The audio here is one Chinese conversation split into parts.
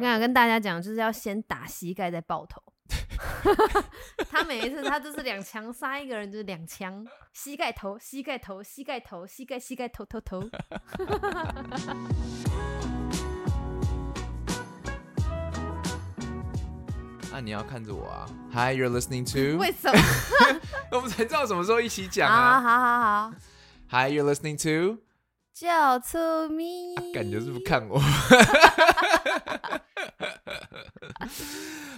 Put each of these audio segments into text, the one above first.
我想跟大家讲，就是要先打膝盖再爆头。他每一次他都是两枪杀一个人，就是两枪，膝盖头，膝盖头，膝盖头，膝盖膝盖头头头。那 你要看着我啊！Hi, you're listening to。为什么？我们才知道什么时候一起讲啊好好好，！Hi, you're listening to。就出咪。感觉是不看我。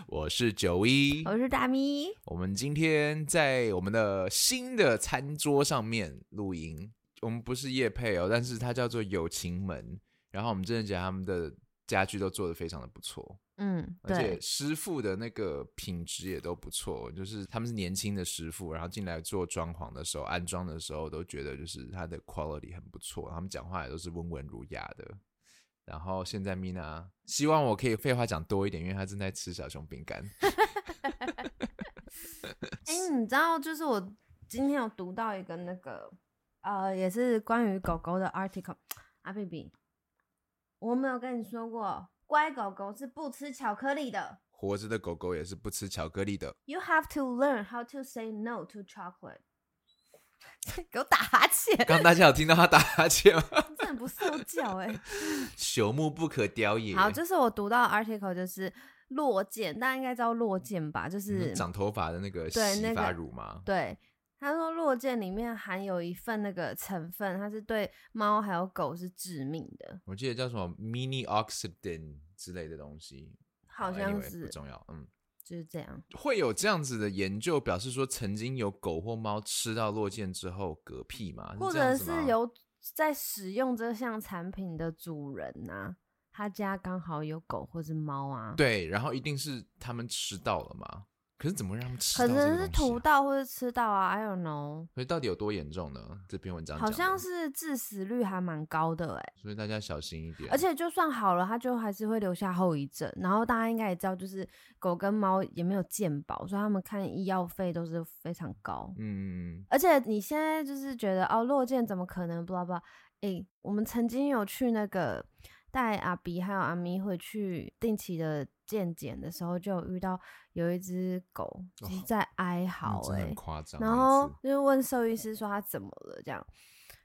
我是九一，我是大咪。我们今天在我们的新的餐桌上面录音。我们不是夜配哦，但是它叫做友情门。然后我们真的觉得他们的家具都做的非常的不错，嗯，而且，师傅的那个品质也都不错。就是他们是年轻的师傅，然后进来做装潢的时候、安装的时候，都觉得就是他的 quality 很不错。他们讲话也都是温文儒雅的。然后现在 Mina 希望我可以废话讲多一点，因为她正在吃小熊饼干。哎、你知道，就是我今天有读到一个那个呃，也是关于狗狗的 article。阿 baby，我没有跟你说过，乖狗狗是不吃巧克力的。活着的狗狗也是不吃巧克力的。You have to learn how to say no to chocolate。给我打哈欠，刚刚大家有听到他打哈欠吗？真的不受教哎、朽木不可雕也。好，就是我读到的 article 就是落剑，大家应该知道落剑吧？就是嗯长头发的那个洗对那个发乳吗？对，他说落剑里面含有一份那个成分，它是对猫还有狗是致命的，我记得叫什么 mini oxidant 之类的东西，好像 anyway，是不重要。嗯，就是这样。会有这样子的研究，表示说曾经有狗或猫吃到落剑之后嗝屁吗？或者是有在使用这项产品的主人呐、他家刚好有狗或是猫啊，，对，然后一定是他们吃到了嘛？可是怎么会让他们吃可能是涂到或者吃到啊，I don't know，所以到底有多严重呢？这篇文章好像是致死率还蛮高的哎、所以大家小心一点。而且就算好了，它就还是会留下后遗症。然后大家应该也知道，就是狗跟猫也没有健保，所以他们看医药费都是非常高。嗯，而且你现在就是觉得哦，落健怎么可能？blah blah，诶，我们曾经有去那个带阿比还有阿咪回去定期的健检的时候，就有遇到有一只狗就是哦在哀嗯嚎、真的诶，很夸张。然后就是问兽医师说它怎么了，这样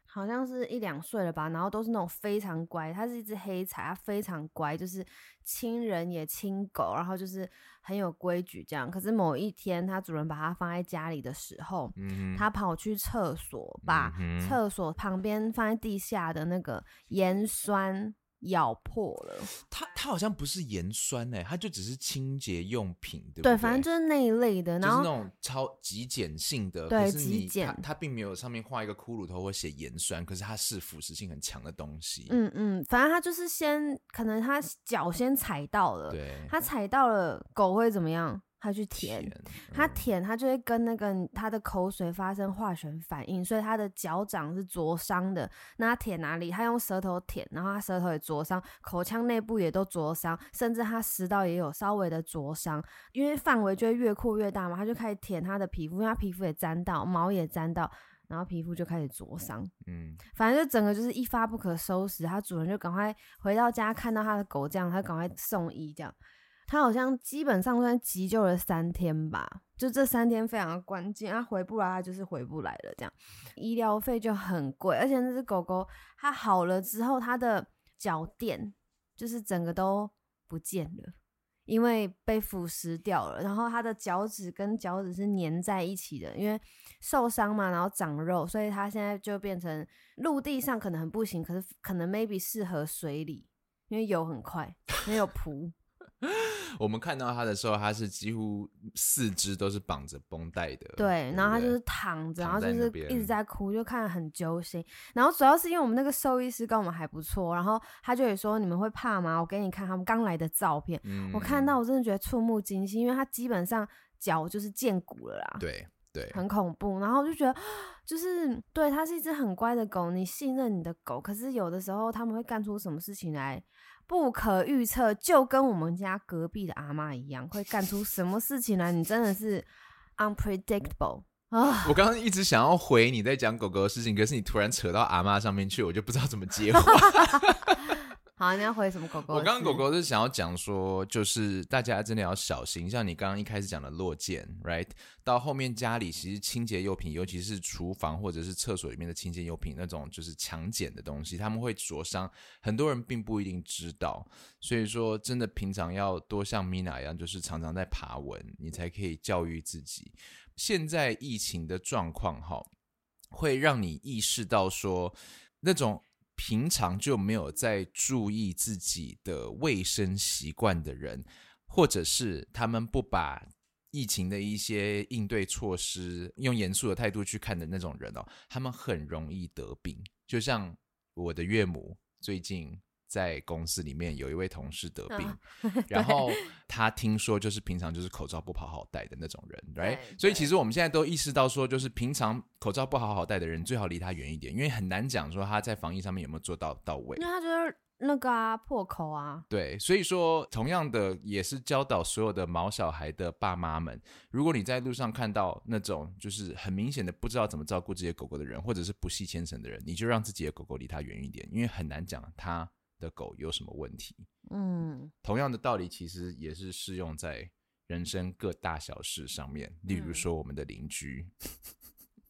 好像是一两岁了吧，然后都是那种非常乖，它是一只黑柴，它非常乖，就是亲人也亲狗，然后就是很有规矩这样。可是某一天，它主人把它放在家里的时候，嗯，它跑去厕所，把厕所旁边放在地下的那个盐酸咬破了。它它好像不是盐酸哎，它就只是清洁用品，对不对，对？反正就是那一类的。然后就是那种超极简性的，对可是你极简它它并没有上面画一个骷髅头或写盐酸，可是它是腐蚀性很强的东西。嗯嗯，反正它就是先，可能它脚先踩到了，对，它踩到了，狗会怎么样？它去舔，甜嗯它舔，他就会跟那个他的口水发生化学反应，所以他的脚掌是灼伤的。那他舔哪里？他用舌头舔，然后他舌头也灼伤，口腔内部也都灼伤，甚至他食道也有稍微的灼伤，因为范围就会越扩越大嘛，他就开始舔他的皮肤，因为他皮肤也沾到，毛也沾到。然后皮肤就开始灼伤，嗯，反正就整个就是一发不可收拾。它主人就赶快回到家，看到他的狗这样，他赶快送医这样。他好像基本上算急救了三天吧，就这三天非常的关键，他回不来，他就是回不来了，这样医疗费就很贵，而且那只狗狗它好了之后，它的脚垫就是整个都不见了。因为被腐蚀掉了，然后它的脚趾跟脚趾是粘在一起的，因为受伤嘛，然后长肉，所以它现在就变成陆地上可能很不行，可是可能 maybe 适合水里，因为游很快，没有 蹼。我们看到它的时候，它是几乎四肢都是绑着绷带的，对，然后它就是躺着，然后就是一直在哭，就看得很揪心。然后主要是因为我们那个兽医师跟我们还不错，然后他就也说你们会怕吗？我给你看他们刚来的照片，嗯我看到我真的觉得触目惊心，因为他基本上脚就是见骨了啦。对对，很恐怖，然后就觉得，就是对，它是一只很乖的狗，你信任你的狗，可是有的时候他们会干出什么事情来，不可预测，就跟我们家隔壁的阿妈一样，会干出什么事情来，你真的是 unpredictable 啊。我刚刚一直想要回你在讲狗狗的事情，可是你突然扯到阿妈上面去，我就不知道怎么接话。好，你要回什么狗狗？我刚刚狗狗是想要讲说，就是大家真的要小心，像你刚刚一开始讲的落剑，right？到后面家里其实清洁用品，尤其是厨房或者是厕所里面的清洁用品，那种就是强碱的东西，他们会灼伤，很多人并不一定知道。所以说，真的平常要多像 Mina 一样，就是常常在爬文，你才可以教育自己。现在疫情的状况，哈，会让你意识到说那种。平常就没有在注意自己的卫生习惯的人，或者是他们不把疫情的一些应对措施用严肃的态度去看的那种人哦，他们很容易得病。就像我的岳母最近。在公司里面有一位同事得病，然后他听说就是平常就是口罩不好好戴的那种人，right？所以其实我们现在都意识到说，就是平常口罩不好好戴的人，最好离他远一点，因为很难讲说他在防疫上面有没有做到到位。因为他就是那个啊破口啊。对，所以说同样的也是教导所有的毛小孩的爸妈们，如果你在路上看到那种就是很明显的不知道怎么照顾这些狗狗的人，或者是不系牵绳的人，你就让自己的狗狗离他远一点，因为很难讲他。的狗有什么问题？嗯，同样的道理其实也是适用在人生各大小事上面。例如说，我们的邻居，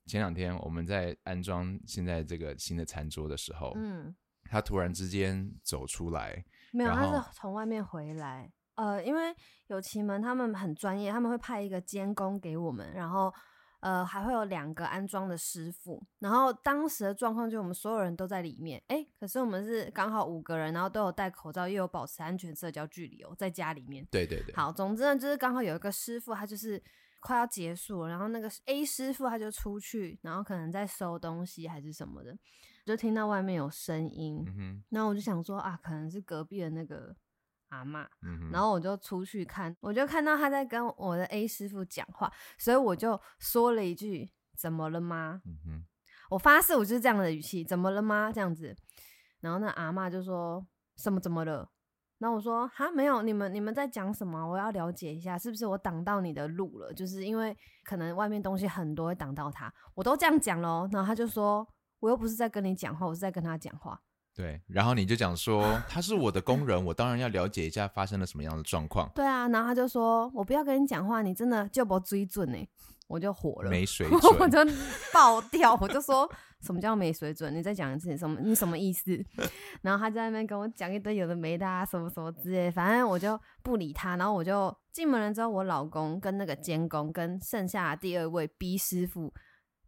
前两天我们在安装现在这个新的餐桌的时候，嗯，他突然之间走出来，没有，他是从外面回来。呃，因为有奇门他们很专业，他们会派一个监工给我们，然后。呃，还会有两个安装的师傅，然后当时的状况就我们所有人都在里面，哎，可是我们是刚好五个人，然后都有戴口罩，又有保持安全社交距离哦，在家里面。对对对。好，总之呢，就是刚好有一个师傅，他就是快要结束了，然后那个 A 师傅他就出去，然后可能在收东西还是什么的，就听到外面有声音，然后我就想说啊，可能是隔壁的那个。阿妈，然后我就出去看，我就看到他在跟我的 A 师傅讲话，所以我就说了一句：“怎么了吗？”我发誓，我就是这样的语气：“怎么了吗？”这样子，然后那阿妈就说什么怎么了？然后我说：“哈，没有，你们你们在讲什么？我要了解一下，是不是我挡到你的路了？就是因为可能外面东西很多会挡到他，我都这样讲喽。”然后他就说：“我又不是在跟你讲话，我是在跟他讲话。”对，然后你就讲说他是我的工人，我当然要了解一下发生了什么样的状况。对啊，然后他就说我不要跟你讲话，你真的就不追准呢，我就火了，没水准，我就爆掉，我就说什么叫没水准？你再讲一次，什么你什么意思？然后他在那边跟我讲一堆有的没的啊，什么什么之类，反正我就不理他。然后我就进门了之后，我老公跟那个监工跟剩下第二位 B 师傅。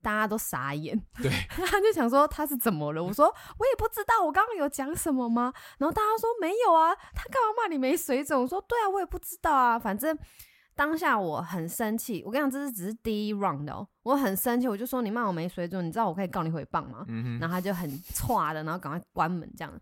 大家都傻眼，对，他就想说他是怎么了？我说我也不知道，我刚刚有讲什么吗？然后大家说没有啊，他干嘛骂你没水准？我说对啊，我也不知道啊，反正当下我很生气。我跟你讲，这是只是第一 round 哦，我很生气，我就说你骂我没水准，你知道我可以告你诽谤吗？然后他就很歘的，然后赶快关门这样。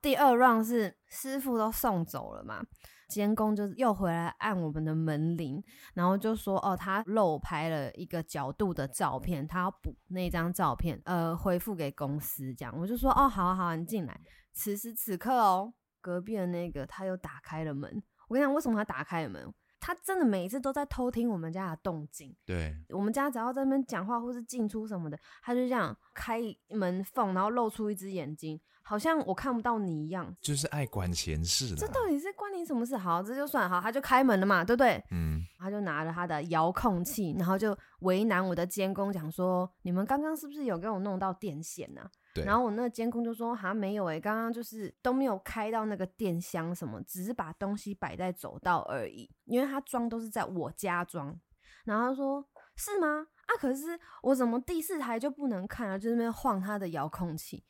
第二 round 是师傅都送走了嘛。监工就是又回来按我们的门铃，然后就说：“哦，他漏拍了一个角度的照片，他要补那张照片，呃，回复给公司。”这样我就说：“哦，好，好，你进来。”此时此刻哦，隔壁的那个他又打开了门。我跟你讲，为什么他打开了门？他真的每一次都在偷听我们家的动静。对，我们家只要在那边讲话或是进出什么的，他就这样开门缝，然后露出一只眼睛。好像我看不到你一样，就是爱管闲事。这到底是关你什么事？好，这就算好，他就开门了嘛，对不对？嗯，他就拿着他的遥控器，然后就为难我的监工，讲说：“你们刚刚是不是有给我弄到电线呢？”然后我那个监控就说：“好像没有诶，刚刚就是都没有开到那个电箱什么，只是把东西摆在走道而已。因为他装都是在我家装。”然后他说：“是吗？啊，可是我怎么第四台就不能看啊？就那边晃他的遥控器。”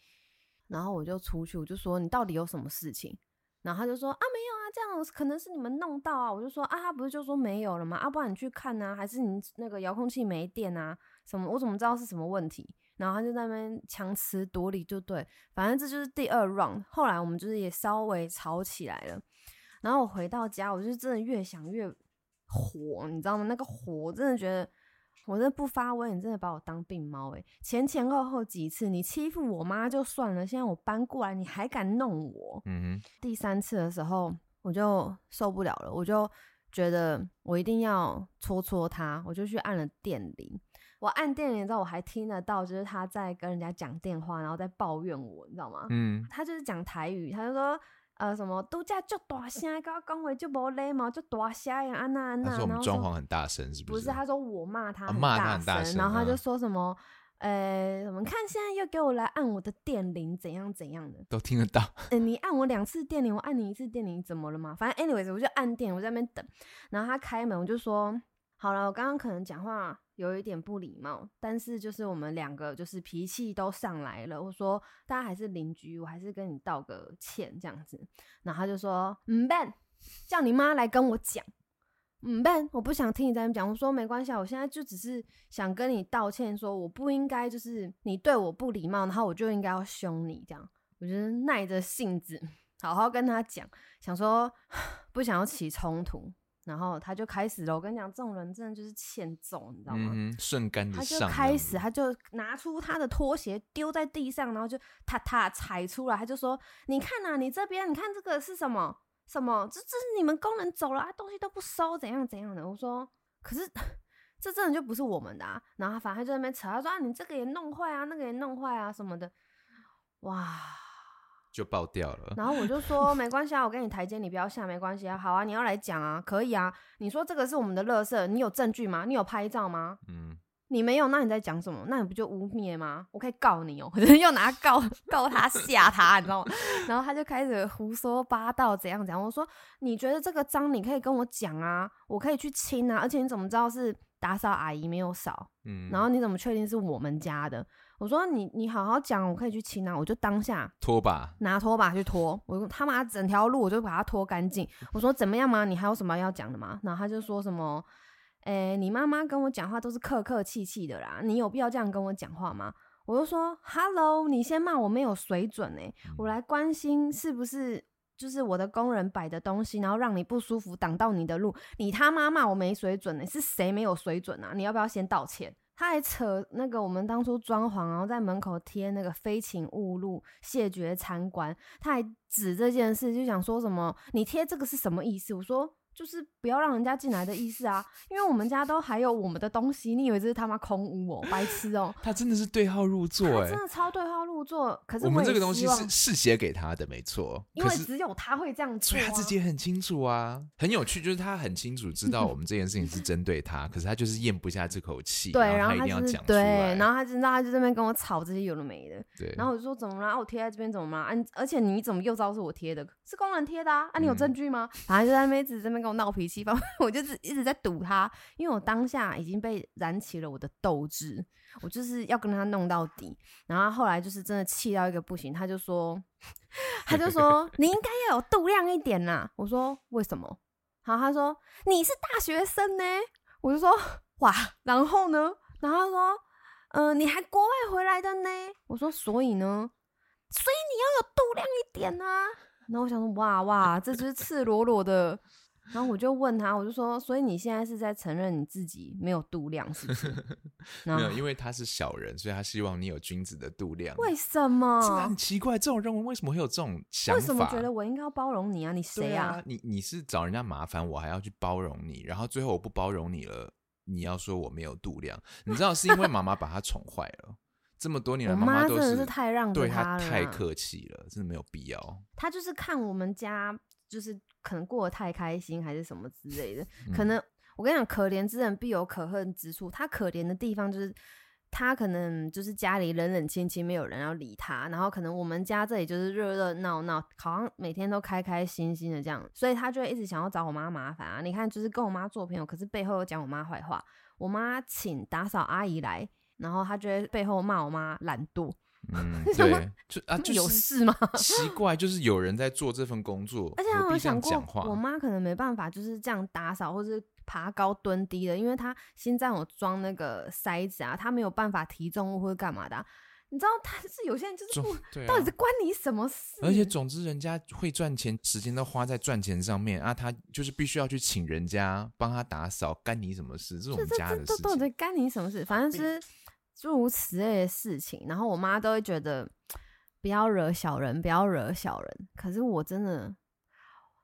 然后我就出去，我就说你到底有什么事情？然后他就说啊没有啊，这样可能是你们弄到啊。我就说啊，他不是就说没有了吗？啊，不然你去看啊，还是你那个遥控器没电啊？什么？我怎么知道是什么问题？然后他就在那边强词夺理，就对，反正这就是第二 round。后来我们就是也稍微吵起来了。然后我回到家，我就真的越想越火，你知道吗？那个火，我真的觉得。我这不发威，你真的把我当病猫诶，前前后后几次你欺负我妈就算了，现在我搬过来你还敢弄我。嗯哼。第三次的时候我就受不了了，我就觉得我一定要戳戳他，我就去按了电铃。我按电铃之后，我还听得到，就是他在跟人家讲电话，然后在抱怨我，你知道吗？嗯。他就是讲台语，他就说：“呃什么度假就大声，跟我讲话就无礼貌，就大声呀，安娜安娜。他说我们装潢很大声，是不是？不是，他说我骂他啊骂他大很大声然后他就嗯说什么，呃，什么看现在又给我来按我的电铃，怎样怎样的。都听得到。呃，你按我两次电铃，我按你一次电铃，怎么了嘛？反正 anyways，我就按电，我在那边等，然后他开门，我就说好了，我刚刚可能讲话有一点不礼貌，但是就是我们两个就是脾气都上来了，我说大家还是邻居，我还是跟你道个歉这样子，然后他就说嗯 Ben，叫你妈来跟我讲。嗯，Ben，我不想听你在那边讲。我说没关系，啊，我现在就只是想跟你道歉，说我不应该就是你对我不礼貌，然后我就应该要凶你这样。我就是耐着性子 好好跟他讲，想说 不想要起冲突，然后他就开始了。我跟你讲，这种人真的就是欠揍，你知道吗？嗯，顺杆子他就上。开始，他就拿出他的拖鞋丢在地上，然后就踏踏踩出来。他就说：“你看呐、你这边，你看这个是什么？什么？这这是你们工人走了啊，东西都不收，怎样怎样的？”我说：“可是这真的就不是我们的啊。”然后反正他就在那边扯，他说：“啊，你这个也弄坏啊，那个也弄坏啊，什么的。”哇！就爆掉了。然后我就说没关系啊，我给你台阶，你不要下，没关系啊。好啊，你要来讲啊，可以啊。你说这个是我们的乐色，你有证据吗？你有拍照吗？嗯，你没有，那你在讲什么？那你不就污蔑吗？我可以告你哦、我就又拿告告他吓他，你知道吗？然后他就开始胡说八道，怎样怎样。我说你觉得这个脏，你可以跟我讲啊，我可以去清啊。而且你怎么知道是打扫阿姨没有扫？嗯，然后你怎么确定是我们家的？我说你你好好讲，我可以去清啊。我就当下拖把，拿拖把去拖，我他妈整条路我就把它拖干净。我说怎么样嘛？你还有什么要讲的吗？然后他就说什么，诶、你妈妈跟我讲话都是客客气气的啦，你有必要这样跟我讲话吗？我就说，Hello，你先骂我没有水准呢、我来关心是不是就是我的工人摆的东西，然后让你不舒服，挡到你的路，你他妈骂我没水准呢、是谁没有水准啊？你要不要先道歉？他还扯那个我们当初装潢，然后在门口贴那个非请勿入、谢绝参观，他还指这件事，就想说什么你贴这个是什么意思？我说就是不要让人家进来的意思啊，因为我们家都还有我们的东西，你以为这是他妈空屋哦、白痴哦、他真的是对号入座哎真。的超对号入座。可是也我们这个东西是是写给他的，没错。因为只有他会这样做、啊，所以他自己也很清楚啊，很有趣，就是他很清楚知道我们这件事情是针对他，可是他就是咽不下这口气，对，然然后他一定要讲出来。然后他就知道他就这边跟我吵这些有的没的，对，然后我就说怎么了？啊我贴在这边怎么了？啊，而且你怎么又知道是我贴的？是工人贴的啊！啊，你有嗯证据吗？反正就在那边一直这边跟我闹脾气，反正我就是一直在堵他，因为我当下已经被燃起了我的斗志，我就是要跟他弄到底。然后后来就是真的气到一个不行，他就说，他就说 你应该要有度量一点呐。我说为什么？然后他说你是大学生呢。我就说哇，然后呢？然后他说嗯、你还国外回来的呢？我说所以呢？所以你要有度量一点啊。然后我想说哇哇，这就是赤裸裸的。然后我就问他，我就说，所以你现在是在承认你自己没有度量，是不是？然没有，因为他是小人，所以他希望你有君子的度量。为什真的么很？奇怪，这种人为什么会有这种想法？为什么觉得我应该要包容你啊？你谁对啊？你你是找人家麻烦，我还要去包容你，然后最后我不包容你了，你要说我没有度量，你知道是因为妈妈把他宠坏了，这么多年妈都真的是太让着对他，太客气了，真的没有必要。他就是看我们家，就是可能过得太开心，还是什么之类的。嗯可能我跟你讲，可怜之人必有可恨之处。他可怜的地方就是。他可能就是家里冷冷清清，没有人要理他，然后可能我们家这里就是热热闹闹，好像每天都开开心心的这样，所以他就会一直想要找我妈麻烦啊。你看，就是跟我妈做朋友，可是背后又讲我妈坏话。我妈请打扫阿姨来，然后他就会背后骂我妈懒惰，嗯，对，就啊，就有是事吗？奇怪，就是有人在做这份工作，而且我有想过，？我妈可能没办法就是这样打扫，或是爬高蹲低的，因为她心脏有装那个塞子啊，她没有办法提重物或者干嘛的啊、你知道，她是有些人就是不，到底是关你什么事？而且总之，人家会赚钱，时间都花在赚钱上面啊，他就是必须要去请人家帮他打扫，干你什么事？这是我这这们家的事这这到底情。干你什么事？反正是诸如此类的事情，然后我妈都会觉得不要惹小人，不要惹小人。可是我真的，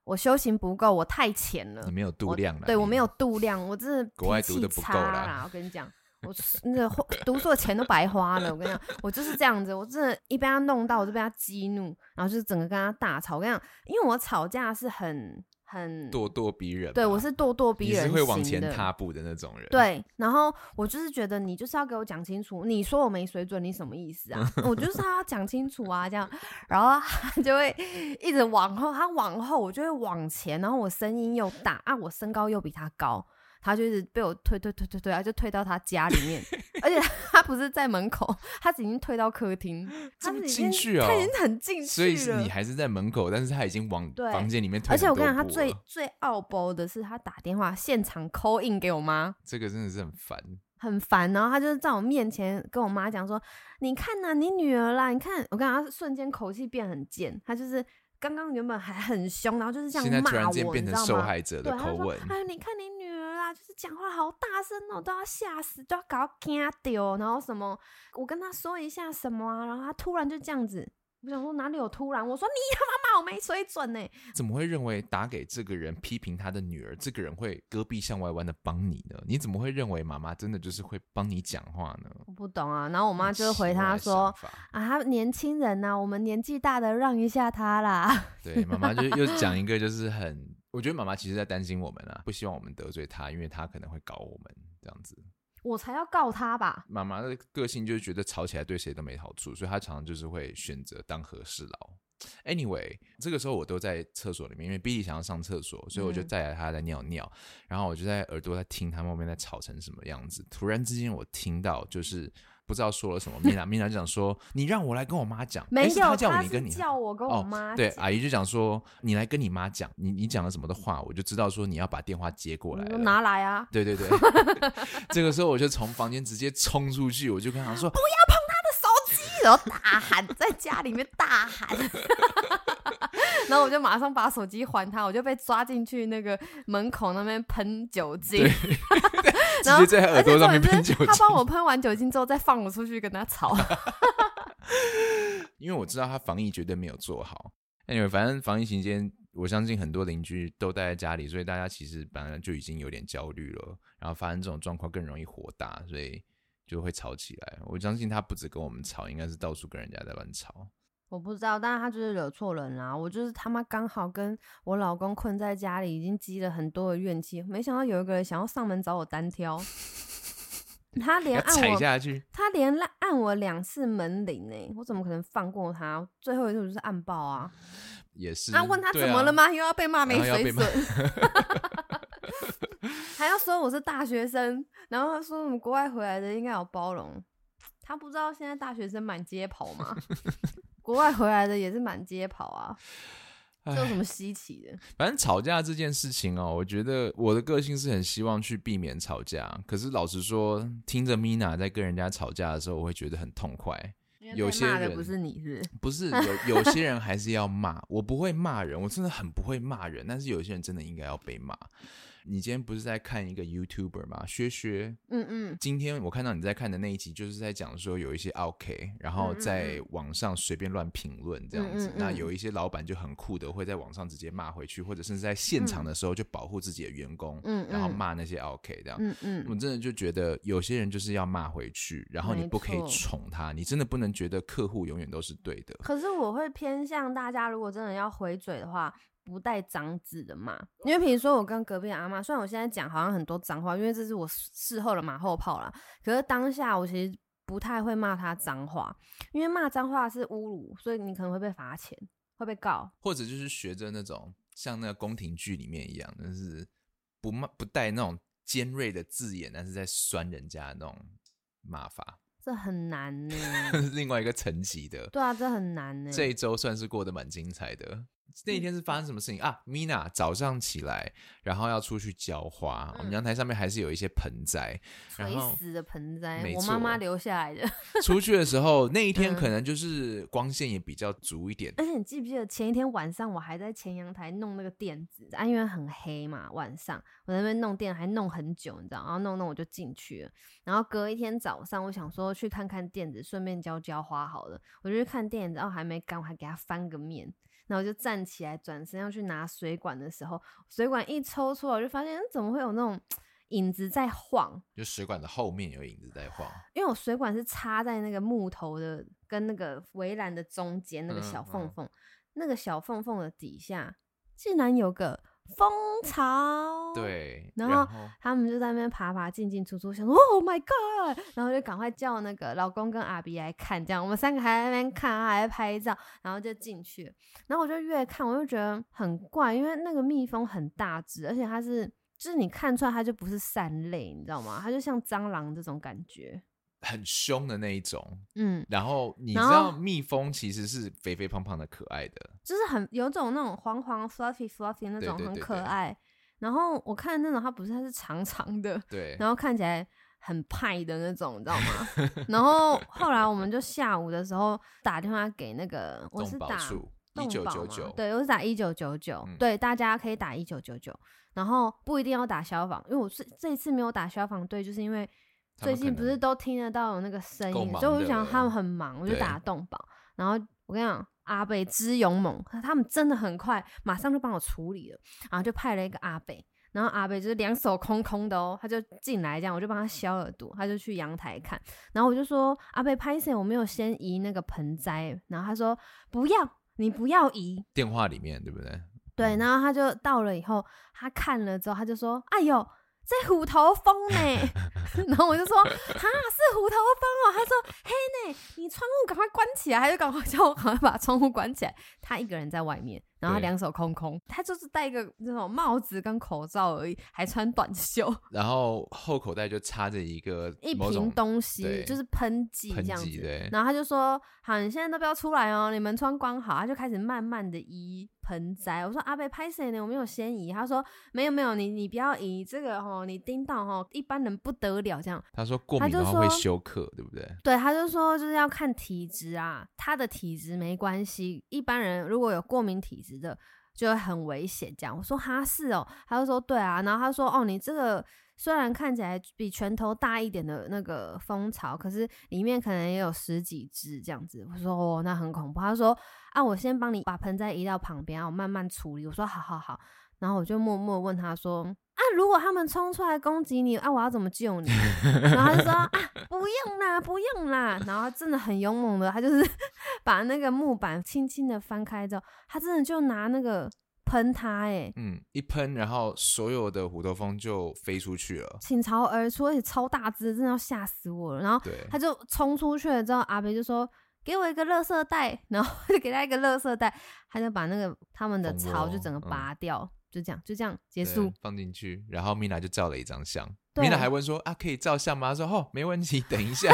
我修行不够，我太浅了你。没有度量了，对我没有度量，我真的国外脾气读得不够差啦啦。我跟你讲，我那个花读书的钱都白花了。我跟你讲，我就是这样子，我真的，一被他弄到，我就被他激怒，然后就是整个跟他大吵。我跟你讲，因为我吵架是很很咄咄逼人。对我是咄咄逼人你是会往前踏步的那种人。对，然后我就是觉得你就是要给我讲清楚，你说我没水准，你什么意思啊？我就是他要讲清楚啊，这样，然后他就会一直往后，他往后，我就会往前，然后我声音又大啊，我身高又比他高。他就一直被我推推推推推，啊就推到他家里面，而且他不是在门口，他已经推到客厅，他已经去哦，他已经很进去了。所以你还是在门口，但是他已经往房间里面推。而且我跟你讲，他最最傲包的是，他打电话现场 call in 给我妈，这个真的是很烦，很烦。然后他就是在我面前跟我妈讲说：“你看呐，你女儿啦，你看。”我跟他瞬间口气变很贱，他就是刚刚原本还很凶，然后就是这样骂我，变成受害者的口吻。哎，你看你女儿啦，就是讲话好大声哦，都要吓死，都要搞惊掉。然后什么，我跟他说一下什么啊，然后他突然就这样子。我想说哪里有突然？我说你他妈骂我没水准呢？怎么会认为打给这个人批评他的女儿，这个人会戈壁向外弯的帮你呢？你怎么会认为妈妈真的就是会帮你讲话呢？我不懂啊。然后我妈就回他说啊，他年轻人呐，我们年纪大的让一下他啦。对，妈妈就又讲一个，就是很，我觉得妈妈其实在担心我们啊，不希望我们得罪她，因为她可能会搞我们这样子。我才要告他吧！妈妈的个性就是觉得吵起来对谁都没好处，所以她常常就是会选择当和事佬。Anyway，这个时候我都在厕所里面，因为 Billy 想要上厕所，所以我就带他在尿尿，然后我就在耳朵在听他们后面在吵成什么样子。突然之间，我听到就是。不知道说了什么，Mina，Mina 就讲说，你让我来跟我妈讲，没有，他叫你跟你叫我跟我妈，对，阿姨就讲说，你来跟你妈讲，你你讲了什么的话，我就知道说你要把电话接过来，拿来啊，对对对，这个时候我就从房间直接冲出去，我就跟他说，不要碰他的手机，然后大喊，在家里面大喊。然后我就马上把手机还他，我就被抓进去那个门口那边喷酒精，直接在耳朵上面喷酒精。他帮我喷完酒精之后，再放我出去跟他吵。因为我知道他防疫绝对没有做好。Anyway，反正防疫期间，我相信很多邻居都待在家里，所以大家其实本来就已经有点焦虑了。然后发生这种状况更容易火大，所以就会吵起来。我相信他不止跟我们吵，应该是到处跟人家在乱吵。我不知道，但是他就是惹错人啦。我就是他妈刚好跟我老公困在家里，已经积了很多的怨气。没想到有一个人想要上门找我单挑，他连按我，他连按我两次门铃呢，我怎么可能放过他？最后一次就是按爆啊，也是。那问他怎么了吗？又要被骂没水准，还要说我是大学生，然后他说我们国外回来的应该有包容，他不知道现在大学生满街跑吗？国外回来的也是满街跑啊，这有什么稀奇的？反正吵架这件事情哦，我觉得我的个性是很希望去避免吵架。可是老实说，听着 Mina 在跟人家吵架的时候，我会觉得很痛快。有些人不是你是不是 有有些人还是要骂，我不会骂人，我真的很不会骂人。但是有些人真的应该要被骂。你今天不是在看一个 YouTuber 吗？薛薛，嗯嗯，今天我看到你在看的那一集，就是在讲说有一些 OK，然后在网上随便乱评论这样子。那有一些老板就很酷的，会在网上直接骂回去，或者甚至在现场的时候就保护自己的员工，嗯然后骂那些 OK 这样。嗯嗯，我真的就觉得有些人就是要骂回去，然后你不可以宠他，你真的不能觉得客户永远都是对的。可是我会偏向大家，如果真的要回嘴的话。不带脏字的骂，因为比如说我跟隔壁的阿妈，虽然我现在讲好像很多脏话，因为这是我事后的马后炮啦。可是当下我其实不太会骂他脏话，因为骂脏话是侮辱，所以你可能会被罚钱，会被告，或者就是学着那种像那个宫廷剧里面一样，就是不骂不带那种尖锐的字眼，但是在酸人家那种骂法，这很难呢。另外一个层级的，对啊，这很难呢。这一周算是过得蛮精彩的。那一天是发生什么事情啊？Mina 早上起来，然后要出去浇花。我们阳台上面还是有一些盆栽，垂死的盆栽，我妈妈留下来的。出去的时候，那一天可能就是光线也比较足一点。而且你记不记得前一天晚上，我还在前阳台弄那个垫子，啊，因为很黑嘛，晚上我在那边弄垫，还弄很久，你知道？然后弄弄我就进去了。然后隔一天早上，我想说去看看垫子，顺便浇浇花好了。我就去看垫子，然后还没干，我还给它翻个面。然后就站起来，转身要去拿水管的时候，水管一抽出来，我就发现怎么会有那种影子在晃，就水管的后面有影子在晃，因为我水管是插在那个木头的跟那个围栏的中间那个小嗯嗯。缝缝，那个小缝缝的底下竟然有个蜂巢。。对，然然后他们就在那边爬爬进进出出，想说 Oh my God，然后就赶快叫那个老公跟阿比来看，这样我们三个还在那边看，还在拍照，然后就进去。然后我就越看我就觉得很怪，因为那个蜜蜂很大只，而且它是就是你看出来它就不是善类，你知道吗？它就像蟑螂这种感觉。很凶的那一种。嗯，然后你知道蜜蜂其实是肥肥胖胖的可爱的，就是很有种那种黄黄 fluffy fluffy 那种很对对对可爱。然后我看那种它不是它是长长的，对，然后看起来很派的那种，你知道吗？然后 后来我们就下午的时候打电话给那个，我是打一九九九，对，我是打一九九九嗯，对，大家可以打一九九九，然后不一定要打消防，因为我是这一次没有打消防队，就是因为最近不是都听得到有那个声音，所以我就想他们很忙，我就打动保。然后我跟你讲，阿北之勇猛，他们真的很快，马上就帮我处理了，然后就派了一个阿北。然后阿北就是两手空空的哦，他就进来这样，我就帮他消耳朵，他就去阳台看，然后我就说阿北拍谁？我没有先移那个盆栽，然后他说不要，你不要移，电话里面对不对？对，然后他就到了以后，他看了之后，他就说：“哎呦，在虎头蜂呢？” 然后我就说：“哈，是虎头蜂哦。”他说：“嘿呢，你窗户赶快关起来。”他就赶快叫我赶快把窗户关起来。他一个人在外面，然后他两手空空，他就是戴一个那种帽子跟口罩而已，还穿短袖，然后后口袋就插着一个一瓶东西就是喷剂这样子。然后他就说：“好，你现在都不要出来哦，你门窗关好。”他就开始慢慢的移盆栽。我说：“阿贝拍谁呢？我没有先移。”他说：“没有没有，你你不要移这个哦，你盯到哦，一般人不得了这样。他说过敏的话会说休克，对不对？”对，他就说就是要看体质啊，他的体质没关系，一般人如果有过敏体质的，就会很危险。这样我说：“哈是哦。”他就说：“对啊。”然后他说：“哦，你这个。”虽然看起来比拳头大一点的那个蜂巢，可是里面可能也有十几只这样子。我说哦，那很恐怖。他说啊，我先帮你把盆栽移到旁边，我慢慢处理。我说好好好。然后我就默默问他说啊，如果他们冲出来攻击你啊，我要怎么救你？然后他就说啊，不用啦，不用啦。然后他真的很勇猛的，他就是 把那个木板轻轻的翻开之后，他真的就拿那个喷它，哎，嗯，一喷，然后所有的虎头蜂就飞出去了。倾巢而出，而且超大只，真的要吓死我了。然后，他就冲出去了之后，阿北就说：“给我一个垃圾袋。”然后 就给他一个垃圾袋，他就把那个他们的巢就整个嗯拔掉，就这样，就这样结束。放进去，然后米娜就照了一张相。米娜还问说啊，可以照相吗？她说哦，没问题，等一下。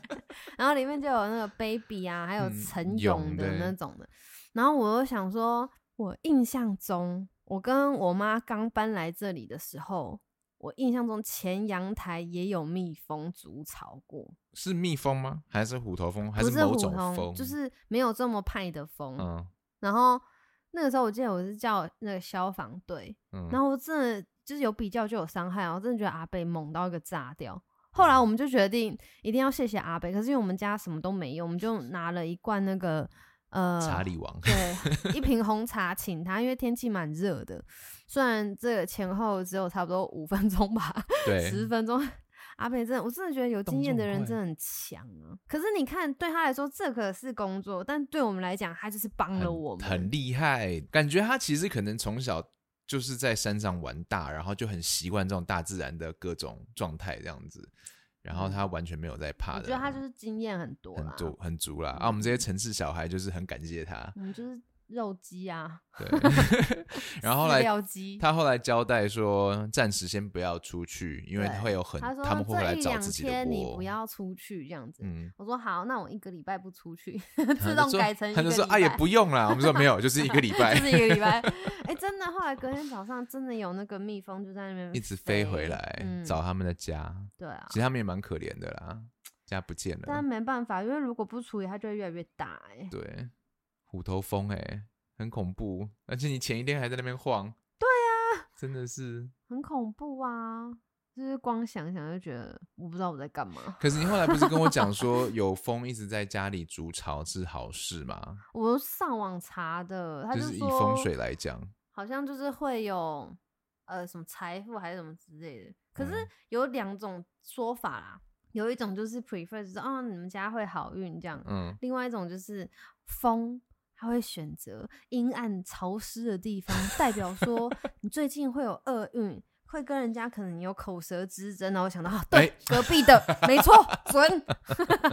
然后里面就有那个 baby 啊，还有嗯陈勇的那种的。然后我又想说，我印象中，我跟我妈刚搬来这里的时候，我印象中前阳台也有蜜蜂筑巢过，是蜜蜂吗？还是虎头蜂？还不是某种蜂？就是没有这么派的蜂。嗯然后那个时候我记得我是叫那个消防队，嗯，然后我真的就是有比较就有伤害啊，我真的觉得阿贝猛到一个炸掉。后来我们就决定一定要谢谢阿贝，可是因为我们家什么都没有，我们就拿了一罐那个呃查理王。对，一瓶红茶请他，因为天气蛮热的，虽然这个前后只有差不多五分钟吧，对，十分钟。阿北真的，我真的觉得有经验的人真的很强啊。可是你看，对他来说这可是工作，但对我们来讲，他就是帮了我们。很很厉害，感觉他其实可能从小就是在山上玩大，然后就很习惯这种大自然的各种状态这样子，然后他完全没有在怕的，嗯我觉得他就是经验很多，很足很足啦。啊，我们这些城市小孩就是很感谢他，我们就是肉鸡啊，对。然后后来料鸡。他后来交代说，暂时先不要出去，因为对会有很他们会回来找自己的你不。要出去这样子。嗯，我说好，那我一个礼拜不出去，自动改成他就说啊也不用啦，我们说没有，就是一个礼拜就是一个礼拜。哎、真的，后来隔天早上真的有那个蜜蜂就在那边一直飞回来嗯找他们的家，对啊其，实他们也蛮可怜的啦，家不见了。但没办法，因为如果不处理，它就会越来越大、哎，对，虎头蜂哎、很恐怖，而且你前一天还在那边晃。对啊，真的是。很恐怖啊！就是光想想就觉得我不知道我在干嘛。可是你后来不是跟我讲说，有蜂一直在家里筑巢是好事吗？我上网查的，他就是以说风水来讲，好像就是会有呃什么财富还是什么之类的。可是嗯有两种说法啦，有一种就是 prefer 就是哦你们家会好运这样，嗯，另外一种就是风，他会选择阴暗潮湿的地方，代表说 你最近会有厄运，会跟人家可能有口舌之争。然后我想到，啊，对，哎隔壁的，没错，准。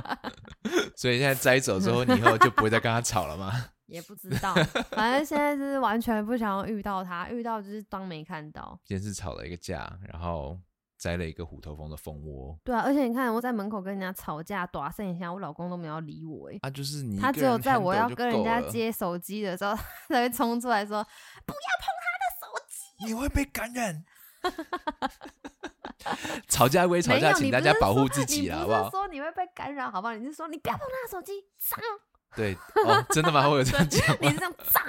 所以现在摘走之后，你以后就不会再跟他吵了吗？也不知道，反正现在就是完全不想要遇到他，遇到就是当没看到。今天是吵了一个架，然后摘了一个虎头蜂的蜂窝。对啊，而且你看我在门口跟人家吵架，打剩一下，我老公都没有理我哎、啊，就是你一他只有在我要跟人家，接手机的时候，他才会冲出来说不要碰他的手机你会被感染。吵架归吵架，请大家保护自己你啦，好不好？说你会被感染，好不好？你是说你不要碰他的手机，脏，对，哦，真的吗？我有这样讲吗？你是这样脏，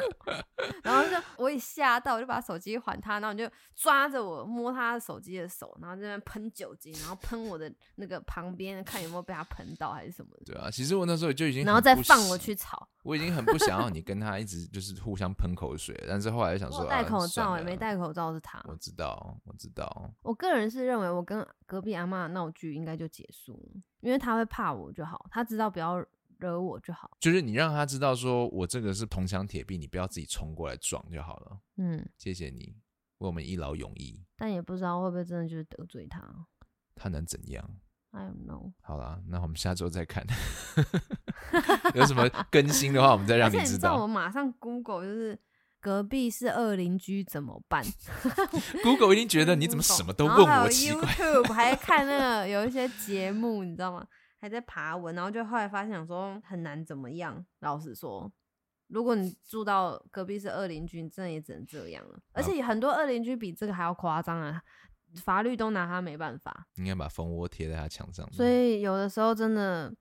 然后就我一吓到，我就把手机还他，然后你就抓着我摸他的手机的手，然后在那边喷酒精，然后喷我的那个旁边，看有没有被他喷到还是什么的，对啊，其实我那时候就已经然后再放我去吵。我已经很不想要你跟他一直就是互相喷口水，但是后来想说，戴啊口罩、欸，算了没戴口罩是他。我知道，我知道，我个人是认为，我跟隔壁阿妈的闹剧应该就结束了，因为他会怕我就好，他知道不要惹我就好。就是你让他知道说我这个是铜墙铁壁，你不要自己冲过来撞就好了。嗯，谢谢你为我们一劳永逸，但也不知道会不会真的就是得罪他。他能怎样？I don't know。好啦，那我们下周再看，有什么更新的话，我们再 让而且你知知道，我道。马上 Google 就是隔壁是二邻居怎么办？Google 一定觉得你怎么什么都问我，奇怪。YouTube 还看那个有一些节目，你知道吗？还在爬文，然后就后来发现想说很难怎么样。老实说，如果你住到隔壁是二邻居，你真的也只能这样了。而且很多二邻居比这个还要夸张啊，法律都拿他没办法。应该把蜂窝贴在他墙上。所以有的时候真的，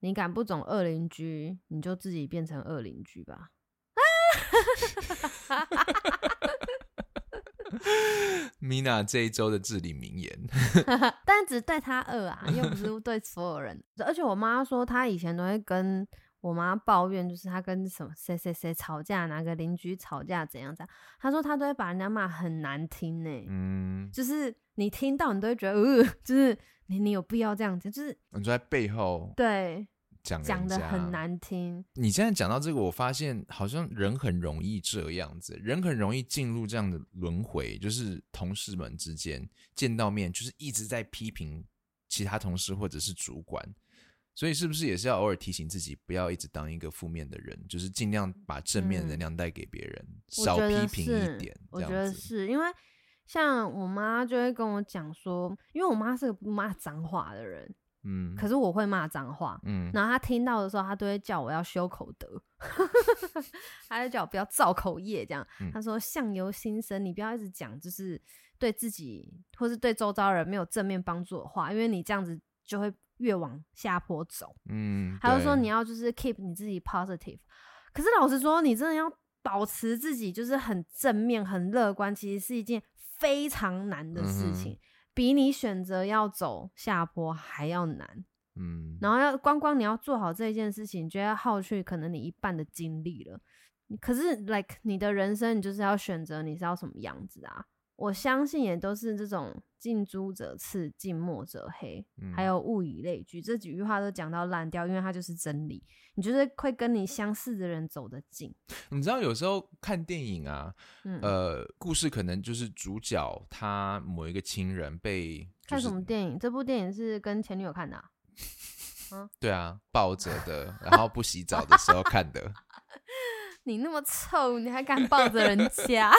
你敢不走二邻居，你就自己变成二邻居吧。Mina 这一周的至理名言，但只对他恶啊，又不是对所有人。而且我妈说，她以前都会跟我妈抱怨，就是她跟什么谁谁谁吵架，哪个邻居吵架怎样怎样。她说她都会把人家骂很难听呢、嗯，就是你听到你都会觉得，呃，就是你你有必要这样子，就是你说在背后对讲讲的很。难听。你现在讲到这个，我发现好像人很容易这样子，人很容易进入这样的轮回，就是同事们之间见到面，就是一直在批评其他同事或者是主管。所以是不是也是要偶尔提醒自己，不要一直当一个负面的人，就是尽量把正面能嗯量带给别人，少批评一点。我觉得是因为像我妈就会跟我讲说，因为我妈是个不骂脏话的人，嗯，可是我会骂脏话。嗯，然后他听到的时候，他都会叫我要修口德，他就叫我不要造口业，这样。嗯她说相由心生，你不要一直讲就是对自己或是对周遭人没有正面帮助的话，因为你这样子就会越往下坡走。嗯，还有说你要就是 keep 你自己 positive，可是老实说，你真的要保持自己就是很正面、很乐观，其实是一件非常难的事情，比你选择要走下坡还要难。嗯，然后要光光你要做好这一件事情，就要耗去可能你一半的精力了。可是，like 你的人生，你就是要选择你是要什么样子啊？我相信也都是这种近朱者赤，近墨者黑，嗯还有物以类聚，这几句话都讲到烂掉，因为它就是真理。你就是会跟你相似的人走得近。你知道有时候看电影啊，嗯，呃，故事可能就是主角他某一个亲人被、就是、看什么电影？这部电影是跟前女友看的、啊。对啊，抱着的，然后不洗澡的时候看的。你那么臭，你还敢抱着人家？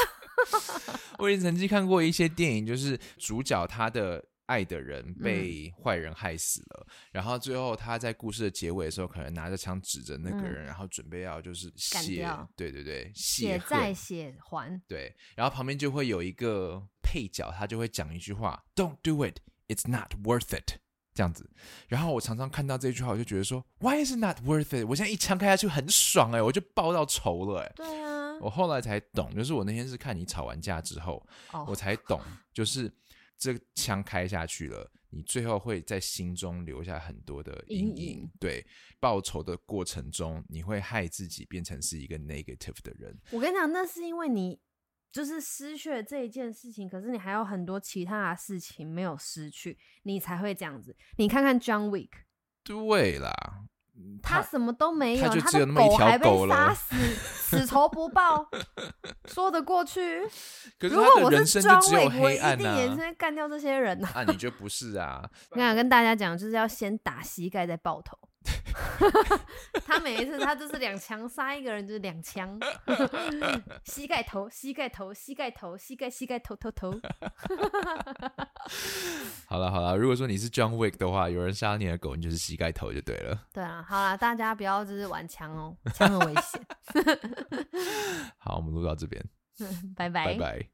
我也曾经看过一些电影，就是主角他的爱的人嗯被坏人害死了，然后最后他在故事的结尾的时候，可能拿着枪指着那个嗯人，然后准备要就是干血，对对对，血恨债血还。对，然后旁边就会有一个配角，他就会讲一句话：“Don't do it, it's not worth it。”这样子。然后我常常看到这句话，我就觉得说：“Why is it not worth it？” 我现在一枪开下去很爽哎、我就报到仇了哎、对啊，我后来才懂，就是我那天是看你吵完架之后，哦我才懂，就是这枪开下去了，你最后会在心中留下很多的阴阴影对，报仇的过程中，你会害自己变成是一个 negative 的人。我跟你讲，那是因为你就是失去了这一件事情，可是你还有很多其他的事情没有失去，你才会这样子。你看看 John Wick，对啦，他什么都没有，他就他的只有那么一狗还被条狗了杀死，死 仇不报，说得过去。可是如果我他的人生就 John 只有 Wick，我一定也是啊。会干掉这些人呐、啊，你就不是啊？我想跟大家讲，就是要先打膝盖再爆头。他每一次他就是两枪杀一个人，就是两枪，膝盖头，膝盖头，膝盖头，膝盖膝盖头头头。好了好了，如果说你是 John Wick 的话，有人杀你的狗，你就是膝盖头就对了。对啊，好了，大家不要就是玩枪哦，枪很危险。好，我们录到这边，拜拜拜。